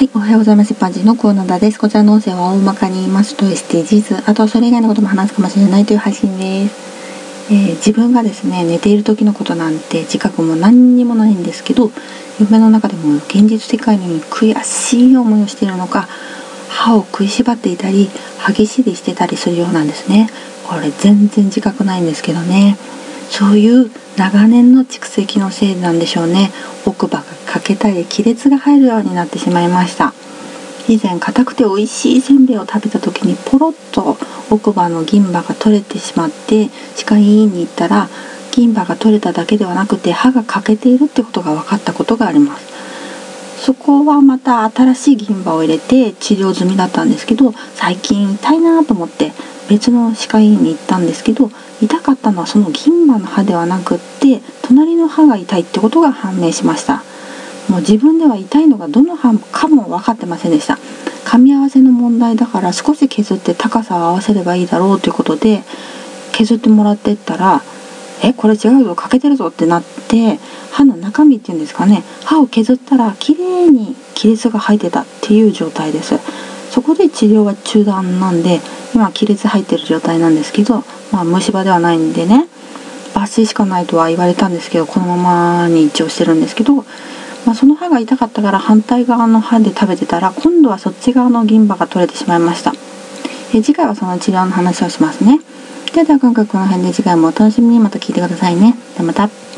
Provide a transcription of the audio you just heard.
はい、おはようございます。一般人のコーナーです。こちらの音声は大まかに言いますと SDGs、あとはそれ以外のことも話すかもしれないという配信です。えー、自分がですね、寝ている時のことなんて自覚も何にもないんですけど、夢の中でも現実世界のように悔しい思いをしているのか、歯を食いしばっていたり、歯ぎしりしてたりするようなんですね。これ全然自覚ないんですけどね。そういう長年の蓄積のせいなんでしょうね。奥歯が欠けたり亀裂が入るようになってしまいました。以前硬くて美味しいせんべいを食べた時にポロッと奥歯の銀歯が取れてしまって歯科医院に行ったら銀歯が取れただけではなくて歯が欠けているってことが分かったことがあります。そこはまた新しい銀歯を入れて治療済みだったんですけど最近痛いなと思って別の歯科医院に行ったんですけど痛かったのはその銀歯の歯ではなくって隣の歯が痛いってことが判明しました。もう自分では痛いのがどの歯かも分かってませんでした。噛み合わせの問題だから少し削って高さを合わせればいいだろうということで削ってもらってったらえこれ違うぞ欠けてるぞってなって歯の中身っていうんですかね歯を削ったら綺麗に亀裂が入ってたっていう状態です。そこで治療は中断なんで今亀裂入ってる状態なんですけど、まあ、虫歯ではないんでね抜歯しかないとは言われたんですけどこのままに一応してるんですけど、まあ、その歯が痛かったから反対側の歯で食べてたら今度はそっち側の銀歯が取れてしまいました。え次回はその治療の話をしますね。ではでは今回この辺で次回もお楽しみに。また聞いてくださいね。ではまた。